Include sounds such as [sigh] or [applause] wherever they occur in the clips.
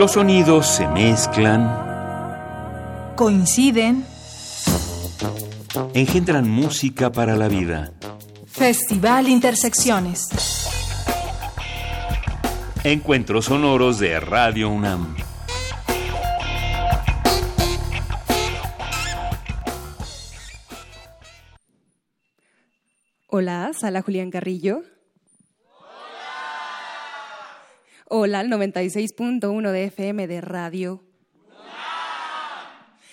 Los sonidos se mezclan, Coinciden. engendran música para la vida. Festival Intersecciones. Encuentros sonoros de Radio UNAM. Hola, Sala Julián Carrillo. Hola, al 96.1 de FM de Radio.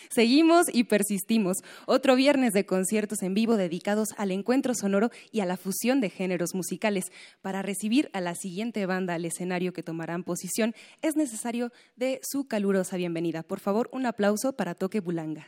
Seguimos y persistimos. Otro viernes de conciertos en vivo dedicados al encuentro sonoro y a la fusión de géneros musicales. Para recibir a la siguiente banda al escenario que tomarán posición, es necesario de su calurosa bienvenida. Por favor, un aplauso para Toque Bulanga.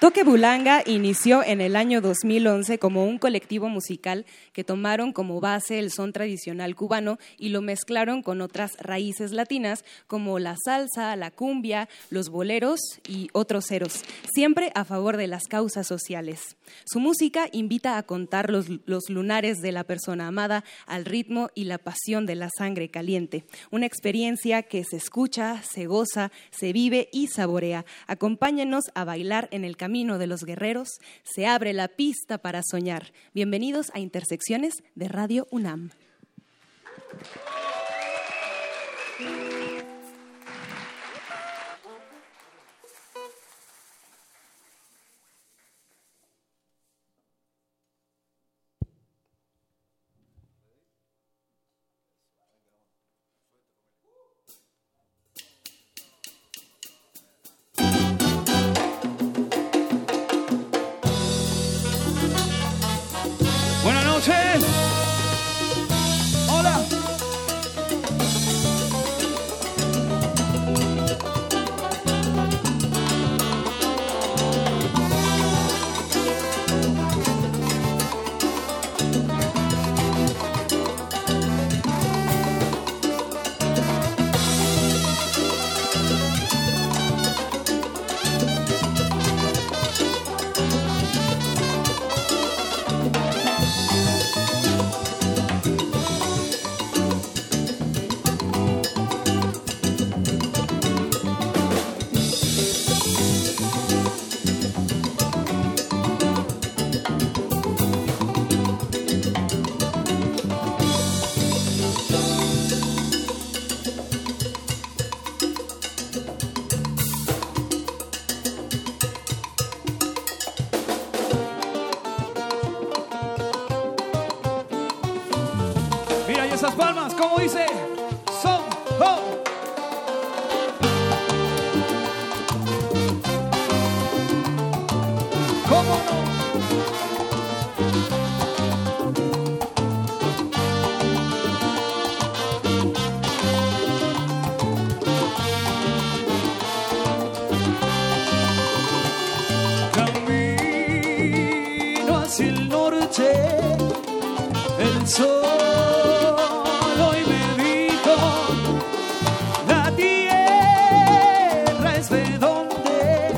Toque Bulanga inició en el año 2011 como un colectivo musical que tomaron como base el son tradicional cubano y lo mezclaron con otras raíces latinas como la salsa, la cumbia, los boleros y otros ceros, siempre a favor de las causas sociales. Su música invita a contar los, los lunares de la persona amada al ritmo y la pasión de la sangre caliente, una experiencia que se escucha, se goza, se vive y saborea. Acompáñenos a bailar en el camino de los guerreros, se abre la pista para soñar. Bienvenidos a Intersecciones de Radio UNAM. El sol hoy me dijo la tierra es de donde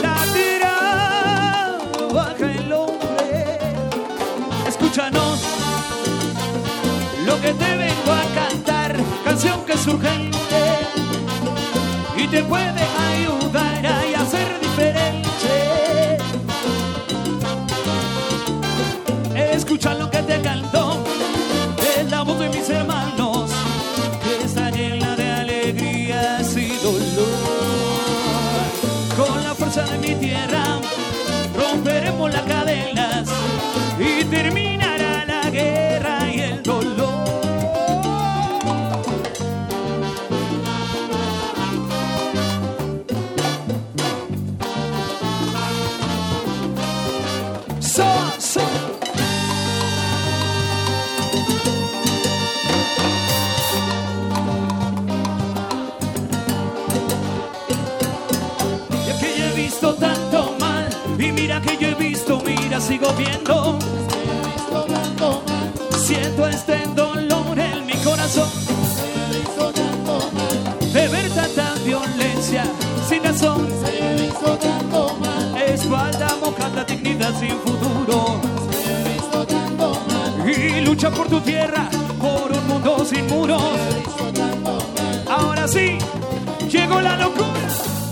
la trabaja el hombre. Escúchanos lo que te vengo a cantar canción que es urgente y te puede ayudar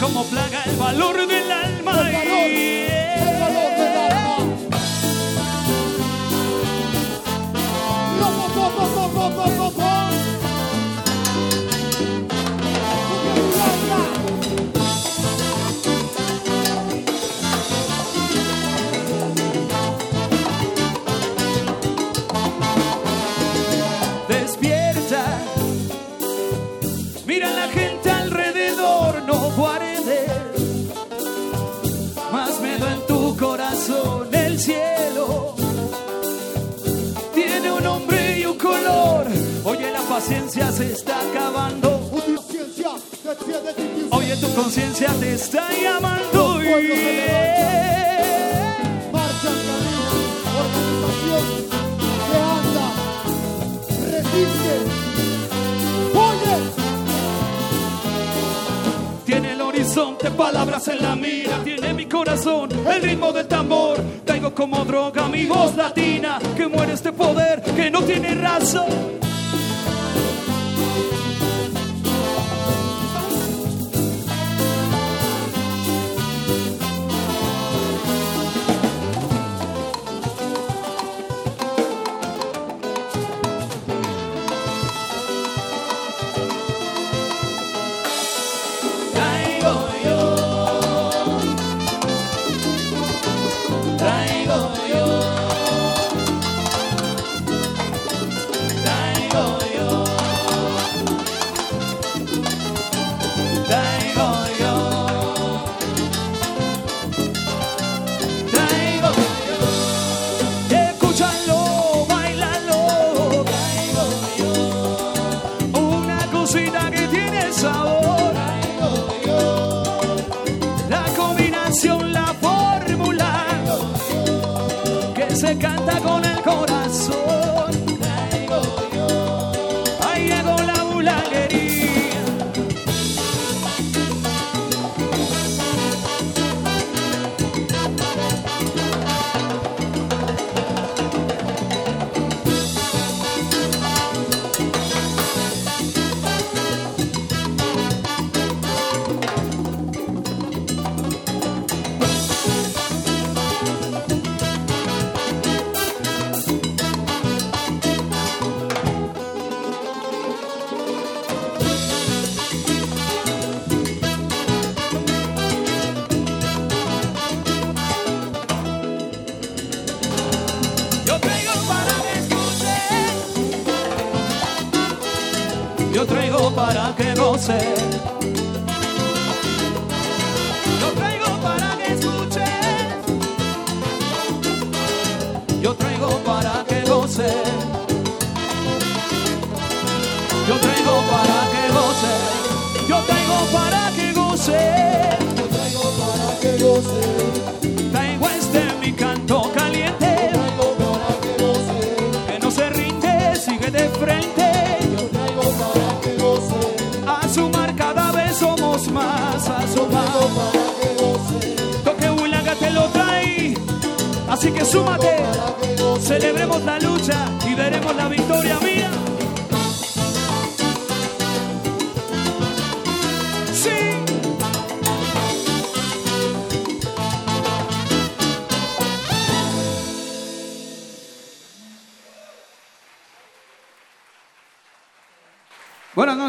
como plaga el valor. Se está acabando. Oye, tu conciencia te está llamando. Marcha, resiste. Oye, Tiene el horizonte, palabras en la mira. Tiene mi corazón, el ritmo del tambor. Traigo como droga mi voz latina. Que muere este poder que no tiene razón.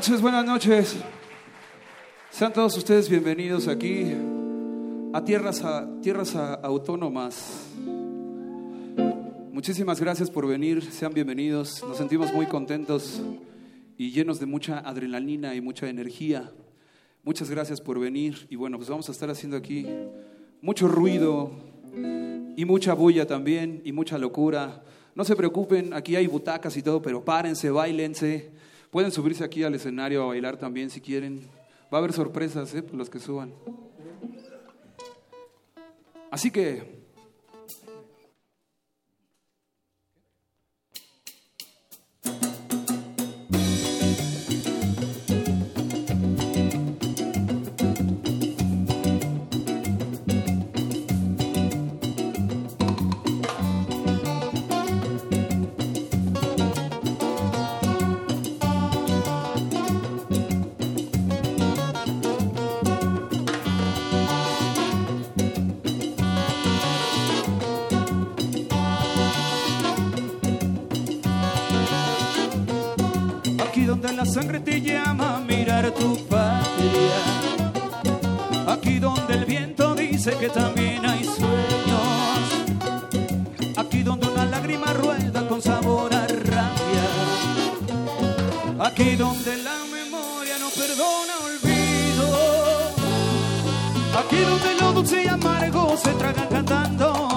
Noches, buenas noches. Sean todos ustedes bienvenidos aquí a tierras, a, tierras autónomas. Muchísimas gracias por venir, sean bienvenidos. Nos sentimos muy contentos y llenos de mucha adrenalina y mucha energía. Muchas gracias por venir y bueno, pues vamos a estar haciendo aquí mucho ruido y mucha bulla también y mucha locura. No se preocupen, aquí hay butacas y todo, pero párense, bailense. Pueden subirse aquí al escenario a bailar también si quieren. Va a haber sorpresas, ¿eh? Por los que suban. Así que la sangre te llama a mirar tu patria. Aquí donde el viento dice que también hay sueños. Aquí donde una lágrima rueda con sabor a rabia. Aquí donde la memoria no perdona olvido. Aquí donde lo dulce y amargo se tragan cantando.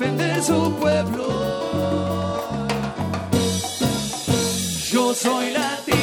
defender su pueblo. Yo soy latino.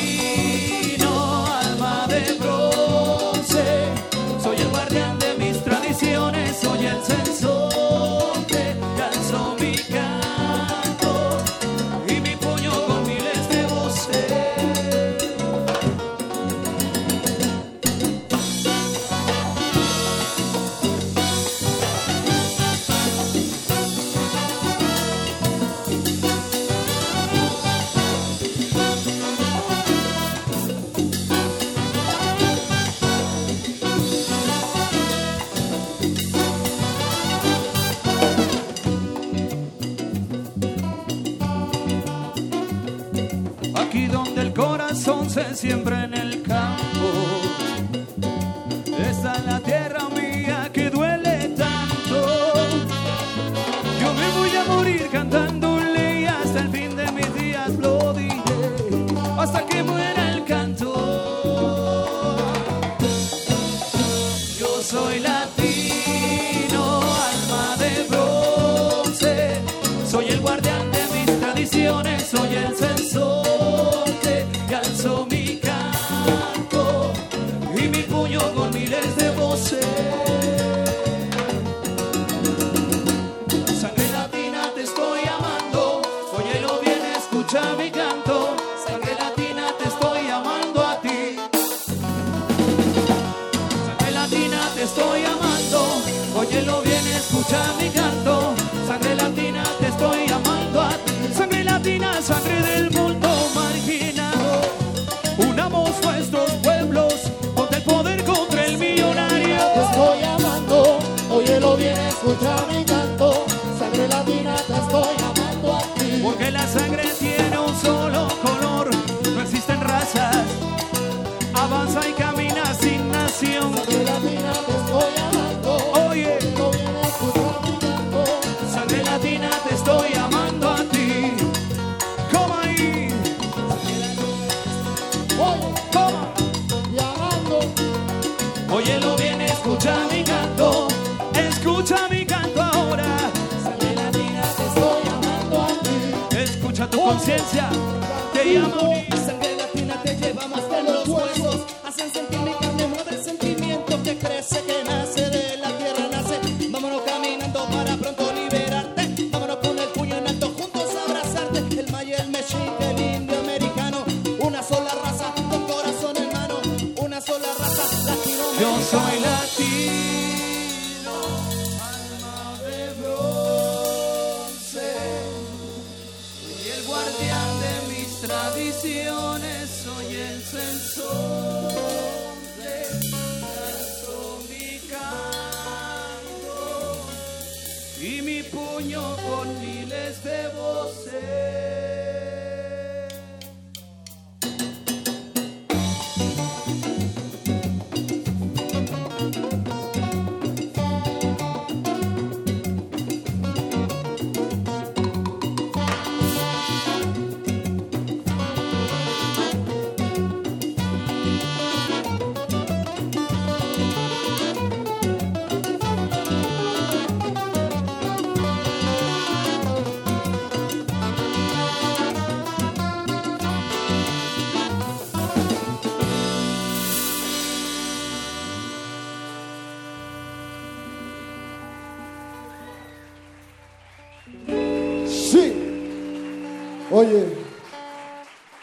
Oye,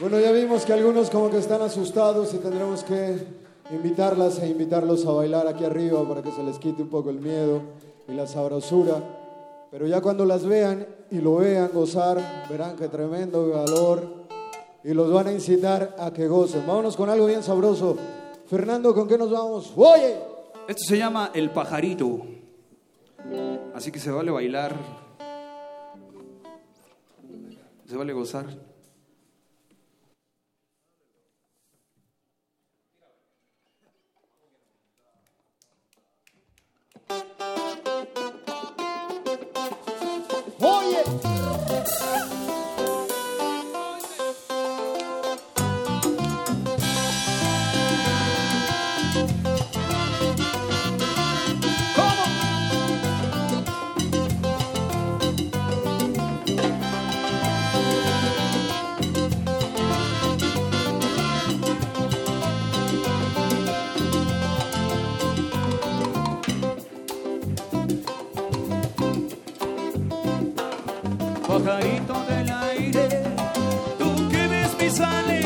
bueno, ya vimos que algunos como que están asustados y tendremos que invitarlas e invitarlos a bailar aquí arriba para que se les quite un poco el miedo y la sabrosura. Pero ya cuando las vean y lo vean gozar, verán que tremendo valor y los van a incitar a que gocen. Vámonos con algo bien sabroso. Fernando, ¿con qué nos vamos? Oye. Esto se llama El Pajarito. Así que se vale bailar se vale gozar. Oye. sale.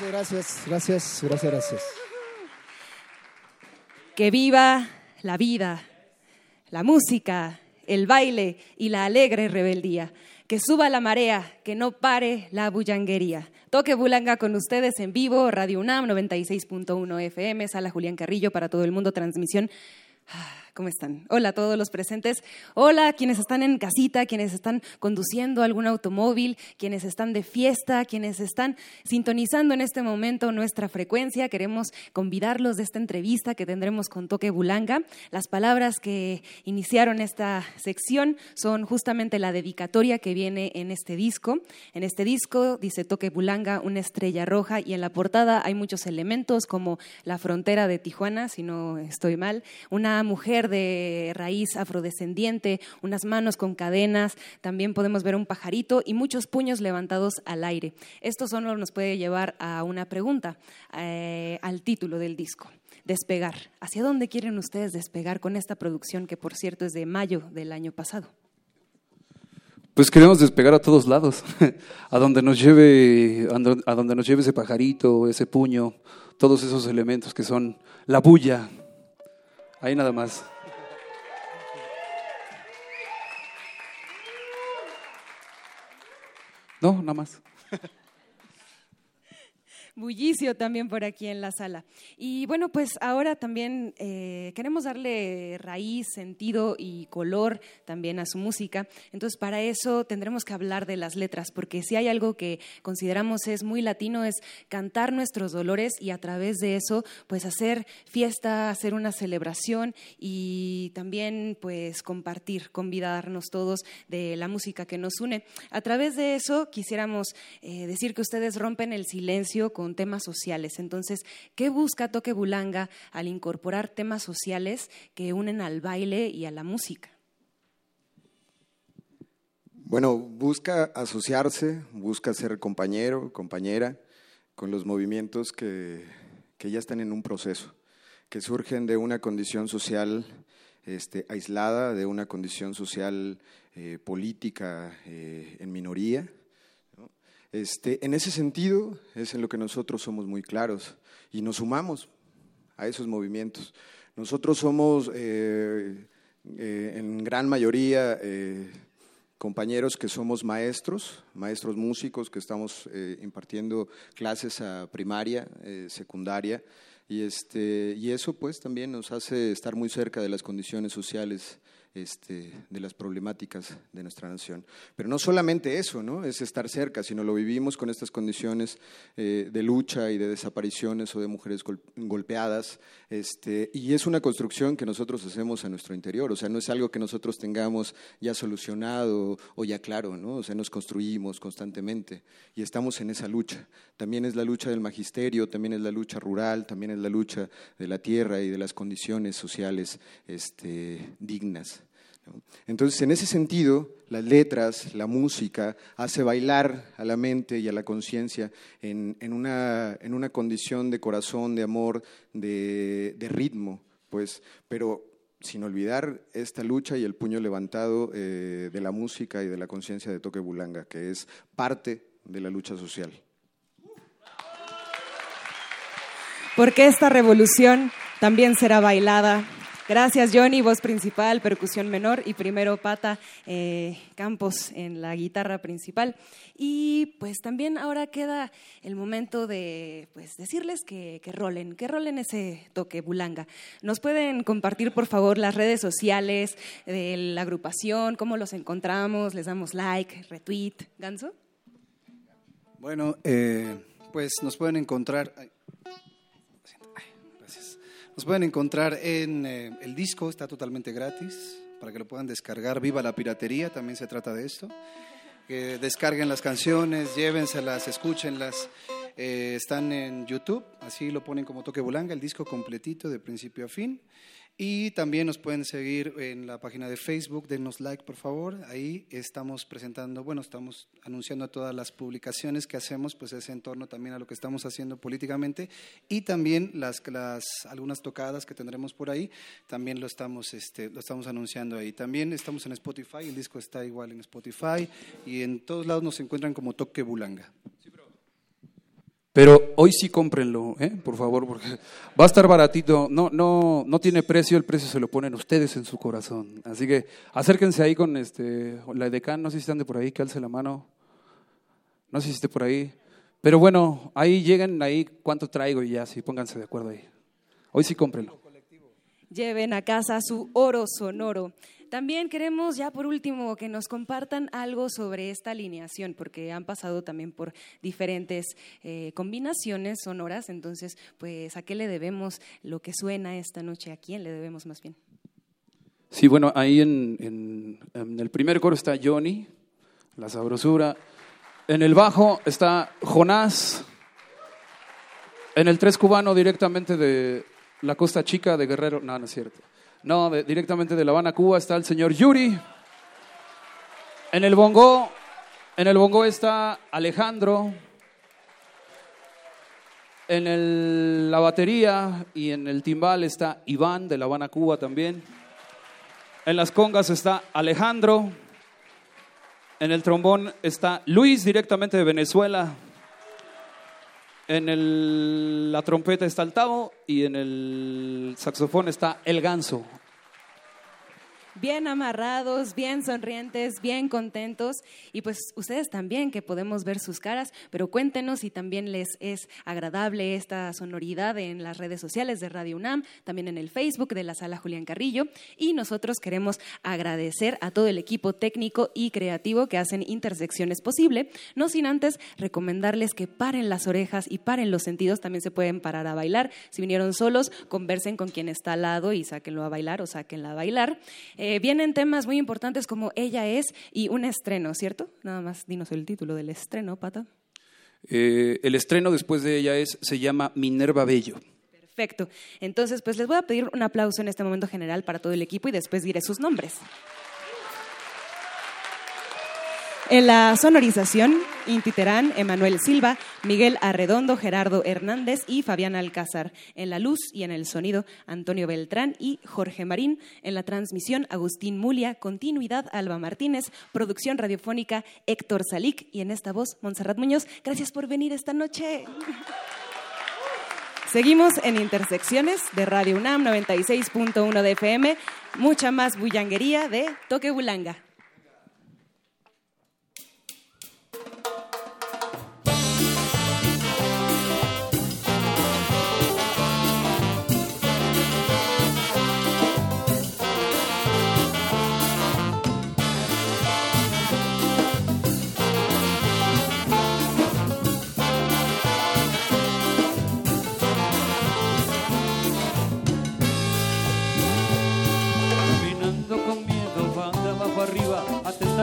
Gracias, gracias, gracias, gracias. Que viva la vida, la música, el baile y la alegre rebeldía. Que suba la marea, que no pare la bullanguería. Toque Bulanga con ustedes en vivo, Radio UNAM 96.1 FM, Sala Julián Carrillo para todo el mundo, transmisión. ¿Cómo están? Hola a todos los presentes. Hola a quienes están en casita, quienes están conduciendo algún automóvil, quienes están de fiesta, quienes están sintonizando en este momento nuestra frecuencia. Queremos convidarlos de esta entrevista que tendremos con Toque Bulanga. Las palabras que iniciaron esta sección son justamente la dedicatoria que viene en este disco. En este disco dice Toque Bulanga, una estrella roja, y en la portada hay muchos elementos como la frontera de Tijuana, si no estoy mal, una mujer de raíz afrodescendiente, unas manos con cadenas, también podemos ver un pajarito y muchos puños levantados al aire. Esto solo nos puede llevar a una pregunta, eh, al título del disco. Despegar. ¿Hacia dónde quieren ustedes despegar con esta producción que, por cierto, es de mayo del año pasado? Pues queremos despegar a todos lados, [laughs] a donde nos lleve, a donde nos lleve ese pajarito, ese puño, todos esos elementos que son la bulla. Ahí nada más. No, nada más. Bullicio también por aquí en la sala. Y bueno, pues ahora también eh, queremos darle raíz, sentido y color también a su música. Entonces, para eso tendremos que hablar de las letras, porque si hay algo que consideramos es muy latino, es cantar nuestros dolores y a través de eso, pues hacer fiesta, hacer una celebración y también pues compartir, convidarnos todos de la música que nos une. A través de eso quisiéramos eh, decir que ustedes rompen el silencio con temas sociales. Entonces, ¿qué busca Toque Bulanga al incorporar temas sociales que unen al baile y a la música? Bueno, busca asociarse, busca ser compañero, compañera con los movimientos que, ya están en un proceso, que surgen de una condición social este, aislada, de una condición social eh, política eh, en minoría, este, en ese sentido es en lo que nosotros somos muy claros y nos sumamos a esos movimientos. Nosotros somos eh, eh, en gran mayoría eh, compañeros que somos maestros, maestros músicos que estamos impartiendo clases a primaria, secundaria, y, este, y eso pues también nos hace estar muy cerca de las condiciones sociales este, de las problemáticas de nuestra nación. Pero no solamente eso, ¿no? es estar cerca, sino lo vivimos con estas condiciones eh, de lucha y de desapariciones o de mujeres golpeadas, este, y es una construcción que nosotros hacemos a nuestro interior, o sea, no es algo que nosotros tengamos ya solucionado o ya claro, ¿no? o sea, nos construimos constantemente y estamos en esa lucha. También es la lucha del magisterio, también es la lucha rural, también es la lucha de la tierra y de las condiciones sociales este, dignas. Entonces, en ese sentido, las letras, la música, hace bailar a la mente y a la conciencia en, una, condición de corazón, de amor, de, ritmo, pues, pero sin olvidar esta lucha y el puño levantado eh, de la música y de la conciencia de Toque Bulanga, que es parte de la lucha social. Porque esta revolución también será bailada Gracias, Johnny, voz principal, percusión menor y primero Pata eh, Campos en la guitarra principal. Y pues también ahora queda el momento de pues, decirles que, que rolen, que rolen ese toque bulanga. ¿Nos pueden compartir, por favor, las redes sociales de la agrupación? ¿Cómo los encontramos? ¿Les damos like, retweet? ¿Ganso? Bueno, eh, pues nos pueden encontrar... Nos pueden encontrar en eh, el disco, está totalmente gratis, para que lo puedan descargar. Viva la piratería, también se trata de esto. Que descarguen las canciones, llévenselas, escúchenlas. Eh, están en YouTube, así lo ponen como Toque Bulanga, el disco completito de principio a fin. Y también nos pueden seguir en la página de Facebook, denos like por favor. Ahí estamos presentando, bueno, estamos anunciando todas las publicaciones que hacemos, pues es en torno también a lo que estamos haciendo políticamente y también las, las algunas tocadas que tendremos por ahí, también lo estamos, este, lo estamos anunciando ahí. También estamos en Spotify, el disco está igual en Spotify y en todos lados nos encuentran como Toque Bulanga. Pero hoy sí cómprenlo, ¿eh? por favor, porque va a estar baratito. No, no, no tiene precio, el precio se lo ponen ustedes en su corazón. Así que acérquense ahí con este, la edecán, no sé si están de por ahí, que alce la mano. No sé si esté por ahí. Pero bueno, ahí lleguen, ahí cuánto traigo y ya, sí, pónganse de acuerdo ahí. Hoy sí cómprenlo. Lleven a casa su oro sonoro. También queremos ya por último que nos compartan algo sobre esta alineación, porque han pasado también por diferentes eh, combinaciones sonoras. Entonces, pues, ¿a qué le debemos lo que suena esta noche? ¿A quién le debemos más bien? Sí, bueno, ahí en, en- en el primer coro está Johnny, la sabrosura. En el bajo está Jonás. En el tres cubano directamente de la Costa Chica de Guerrero. No, no es cierto. No, directamente de La Habana, Cuba está el señor Yuri. En el bongo, en el bongo está Alejandro. En el- la batería y en el timbal está Iván de La Habana, Cuba también. En las congas está Alejandro. En el trombón está Luis, directamente de Venezuela. En el- la trompeta está el Tavo y en el saxofón está el Ganso. Bien amarrados, bien sonrientes, bien contentos. Y pues ustedes también que podemos ver sus caras, pero cuéntenos si también les es agradable esta sonoridad en las redes sociales de Radio UNAM, también en el Facebook de la Sala Julián Carrillo. Y nosotros queremos agradecer a todo el equipo técnico y creativo que hacen Intersecciones posible, no sin antes recomendarles que paren las orejas y paren los sentidos, también se pueden parar a bailar, si vinieron solos, conversen con quien está al lado y sáquenlo a bailar o sáquenla a bailar. Vienen temas muy importantes como Ella es y un estreno, ¿cierto? Nada más dinos el título del estreno, Pata. Eh, el estreno después de ella es, se llama Minerva Bello. Perfecto. Entonces, pues les voy a pedir un aplauso en este momento general para todo el equipo y después diré sus nombres. En la sonorización, Inti Terán, Emanuel Silva, Miguel Arredondo, Gerardo Hernández y Fabián Alcázar. En la luz y en el sonido, Antonio Beltrán y Jorge Marín. En la transmisión, Agustín Mulia. Continuidad, Alba Martínez. Producción radiofónica, Héctor Salic. Y en esta voz, Montserrat Muñoz. Gracias por venir esta noche. Seguimos en Intersecciones de Radio UNAM 96.1 de FM. Mucha más bullanguería de Toque Bulanga.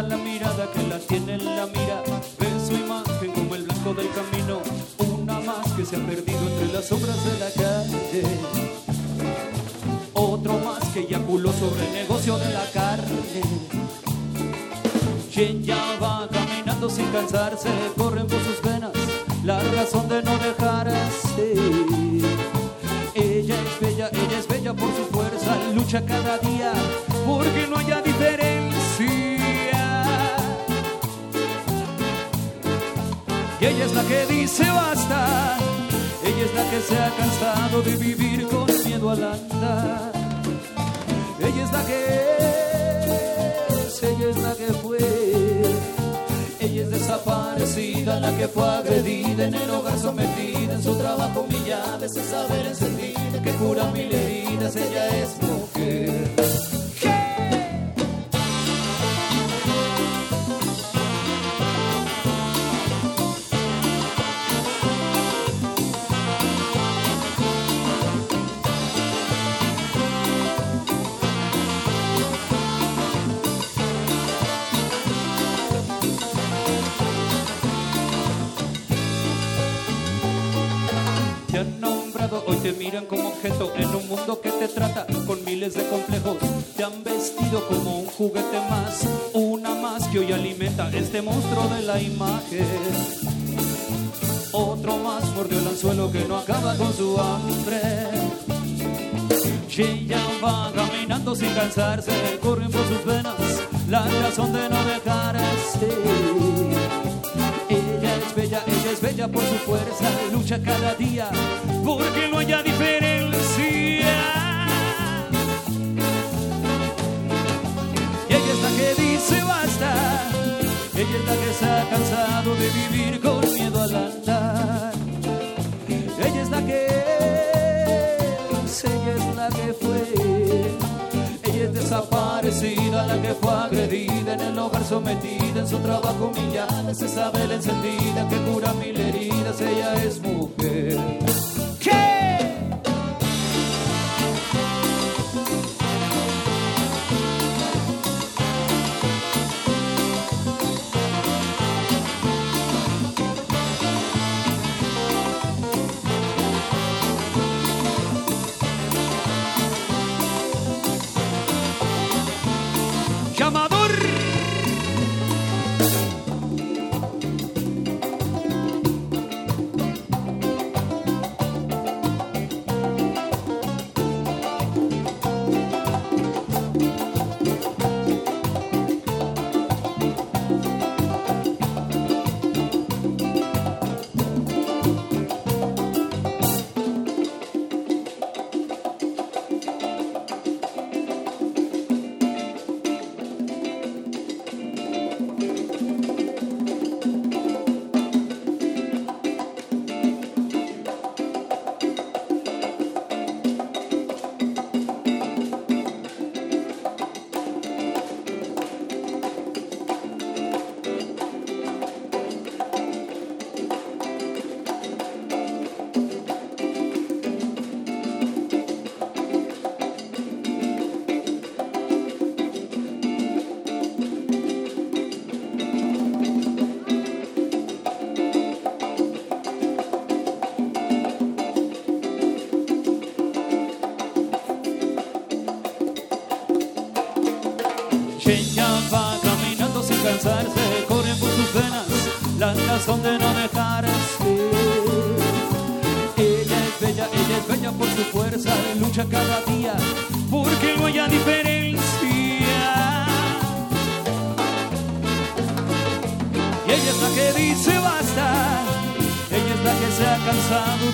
La mirada que la tiene en la mira. Ve su imagen como el blanco del camino, una más que se ha perdido entre las sombras de la calle. Otro más que eyaculó sobre el negocio de la carne. Y ella va caminando sin cansarse, corren por sus venas la razón de no dejarse. Ella es bella, ella es bella por su fuerza, lucha cada día porque no haya diferencia. Ella es la que dice basta, ella es la que se ha cansado de vivir con miedo al andar. Ella es la que es, ella es la que fue. Ella es desaparecida, la que fue agredida en el hogar sometida, en su trabajo humillada, ese saber encendida que cura mil heridas, ella es mujer. Miran como objeto en un mundo que te trata con miles de complejos. Te han vestido como un juguete más, una más que hoy alimenta este monstruo de la imagen. Otro más mordió el anzuelo que no acaba con su hambre. Ella va caminando sin cansarse, corren por sus venas la razón de no dejarse. Ella es bella, por su fuerza, lucha cada día porque no haya diferencia. Y ella es la que dice basta, ella es la que se ha cansado de vivir con desaparecida, la que fue agredida en el hogar sometida, en su trabajo humillada, se sabe la encendida que cura mil heridas, ella es mujer.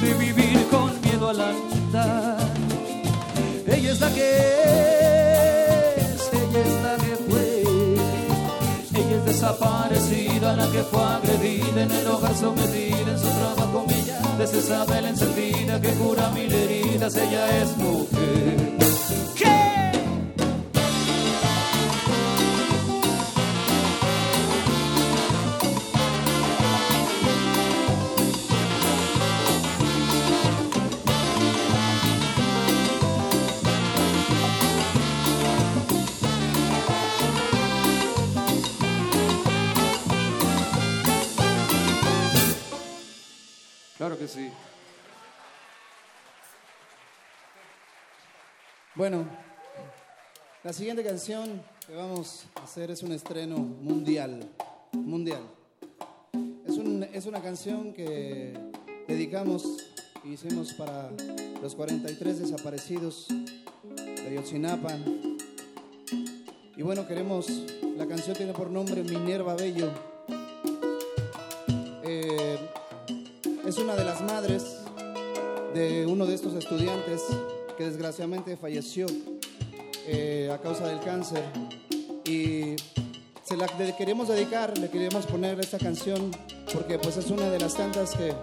De vivir con miedo al andar. Ella es la que ella es la que fue. Ella es desaparecida, la que fue agredida en el hogar sometida, en su trabajo humillada. Se sabe la encendida que cura mil heridas, ella es mujer. Sí. Bueno, la siguiente canción que vamos a hacer es un estreno mundial. Mundial. Es, un- es una canción que dedicamos y hicimos para los 43 desaparecidos de Ayotzinapa. Y bueno, queremos, la canción tiene por nombre Minerva Bello. Es una de las madres de uno de estos estudiantes que desgraciadamente falleció eh, a causa del cáncer y se la queremos dedicar, le queríamos poner esta canción porque pues es una de las tantas que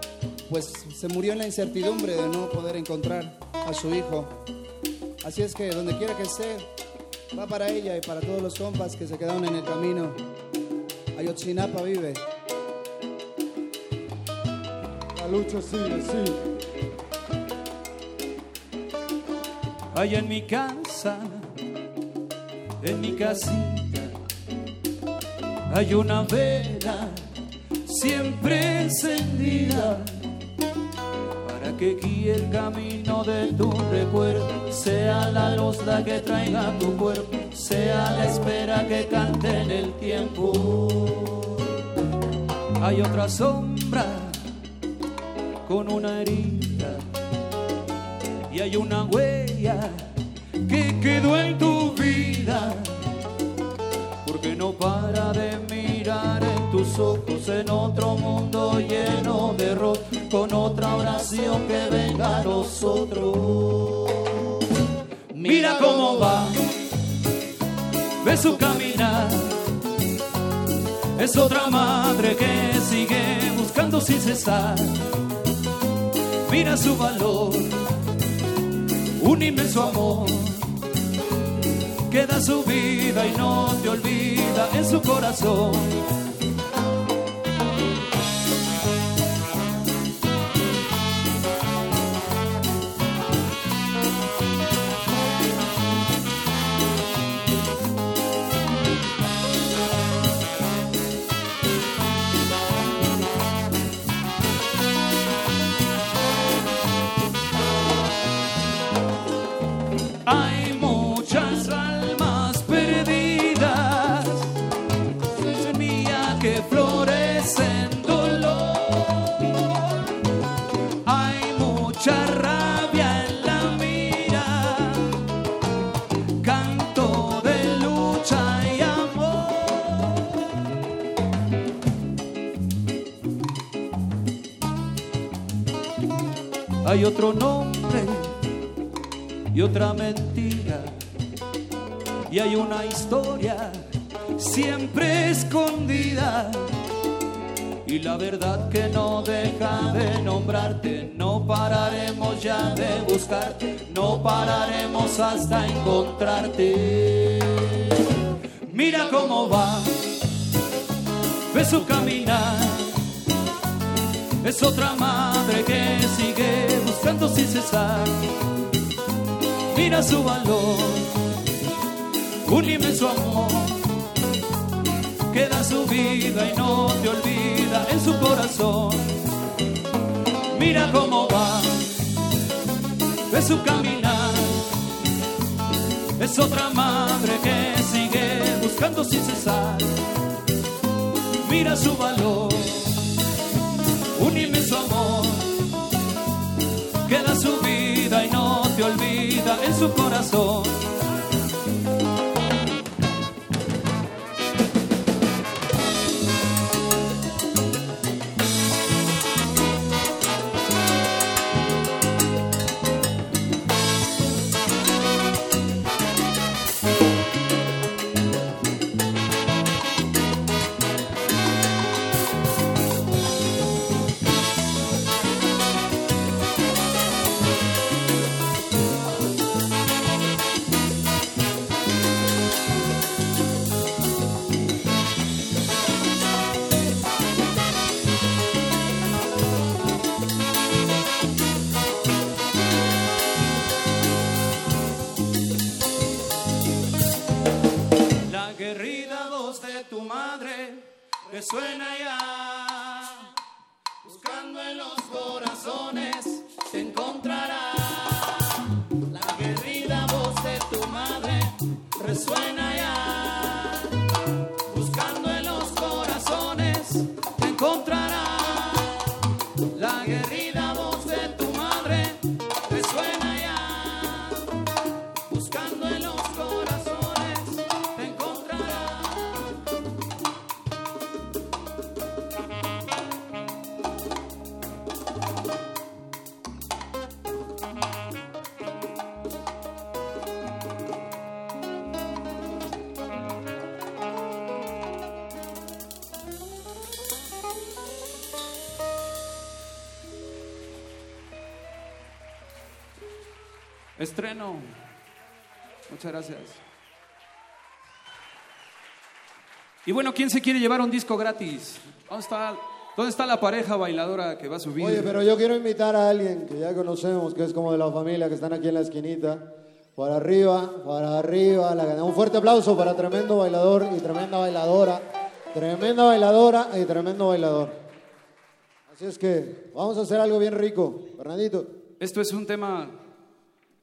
pues se murió en la incertidumbre de no poder encontrar a su hijo. Así es que donde quiera que esté, va para ella y para todos los compas que se quedaron en el camino. Ayotzinapa vive. Lucha sigue. Allá en mi casa, en mi casita, hay una vela siempre encendida para que guíe el camino de tu recuerdo, sea la luz la que traiga tu cuerpo, sea la espera que cante en el tiempo. Hay otra sombra con una herida y hay una huella que quedó en tu vida porque no para de mirar en tus ojos en otro mundo lleno de error, con otra oración que venga a nosotros. Mira cómo va, ve su caminar. Es otra madre que sigue buscando sin cesar. Mira su valor, un inmenso amor que da su vida y no te olvida en su corazón. Hay otro nombre y otra mentira. Y hay una historia siempre escondida. Y la verdad que no deja de nombrarte, no pararemos ya de buscarte, no pararemos hasta encontrarte. Mira cómo va, ve su caminar. Es otra madre que sigue buscando sin cesar mira su valor, un inmenso amor que da su vida y no te olvida en su corazón. Mira cómo va, ve su caminar, es otra madre que sigue buscando sin cesar. Mira su valor, un inmenso amor que da su vida y no te olvida en su corazón. Muchas gracias. Y bueno, ¿quién se quiere llevar un disco gratis? ¿Dónde está, dónde está la pareja bailadora que va a subir? Oye, pero yo quiero invitar a alguien que ya conocemos, que es como de la familia, que están aquí en la esquinita. Para arriba, para arriba. la- un fuerte aplauso para tremendo bailador y tremenda bailadora. Tremenda bailadora y tremendo bailador. Así es que vamos a hacer algo bien rico. Fernandito. Esto es un tema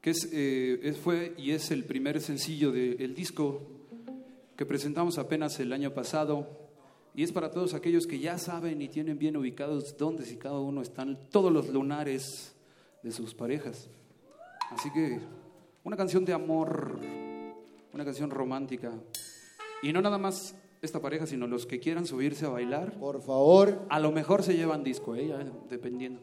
que es, eh, es- fue y es el primer sencillo del disco que presentamos apenas el año pasado. Y es para todos aquellos que ya saben y tienen bien ubicados dónde si cada uno están todos los lunares de sus parejas. Así que una canción de amor, una canción romántica. Y no nada más esta pareja, sino los que quieran subirse a bailar. Por favor. A lo mejor se llevan disco, ¿eh? Dependiendo.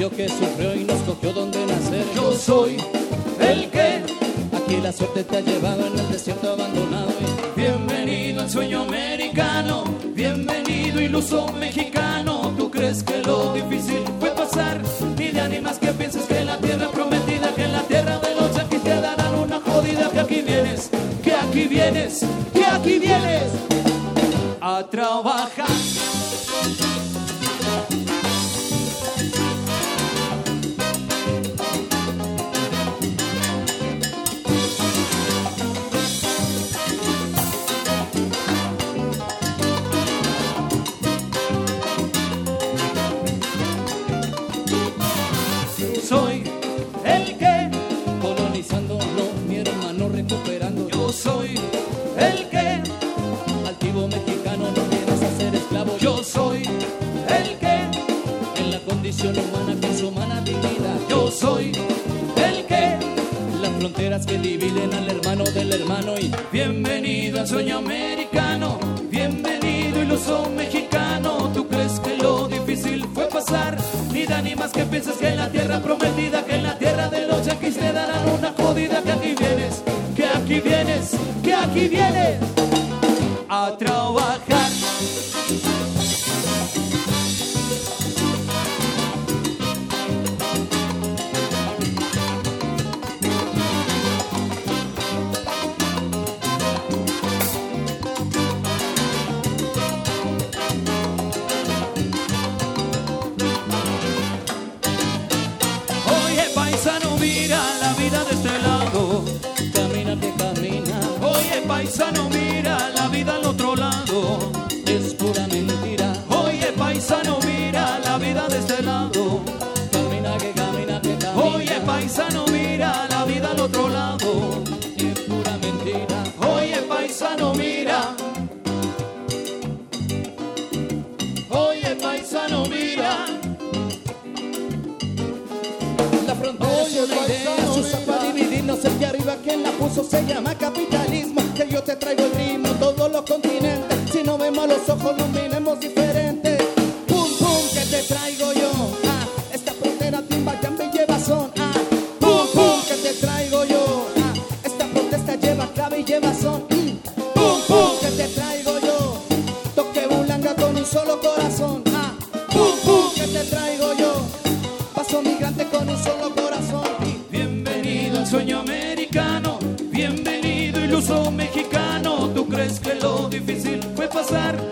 El que sufrió y nos cogió donde nacer. Yo soy el que Aquí la suerte te ha llevado en el desierto abandonado. Bienvenido al sueño americano, bienvenido iluso mexicano. ¿Tú crees que lo difícil fue pasar? Ni de animas que pienses que la tierra prometida, que en la tierra de los yaquis te darán una jodida. Que aquí vienes, que aquí vienes, que aquí vienes a trabajar. Humana con su humana. Yo soy el que Las fronteras que dividen al hermano del hermano y bienvenido al sueño americano, bienvenido iluso mexicano. ¿Tú crees que lo difícil fue pasar? Ni da ni más que piensas que en la tierra prometida, que en la tierra de los yaquis te darán una jodida. Que aquí vienes, que aquí vienes, que aquí vienes El de arriba quien la puso se llama capitalismo. Que yo te traigo el ritmo, todos los continentes. Si no vemos a los ojos, nos pasar?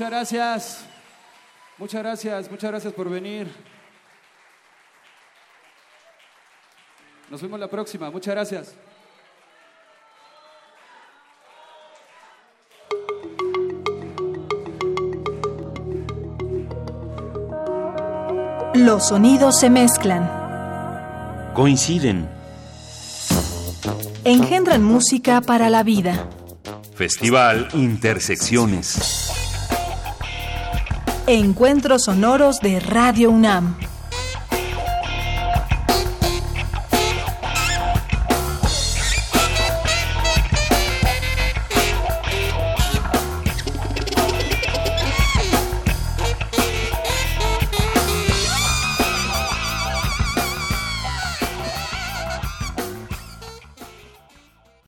Muchas gracias. Muchas gracias, muchas gracias por venir. Nos vemos la próxima. Muchas gracias. Los sonidos se mezclan, Coinciden. engendran música para la vida. Festival Intersecciones. Encuentros sonoros de Radio UNAM.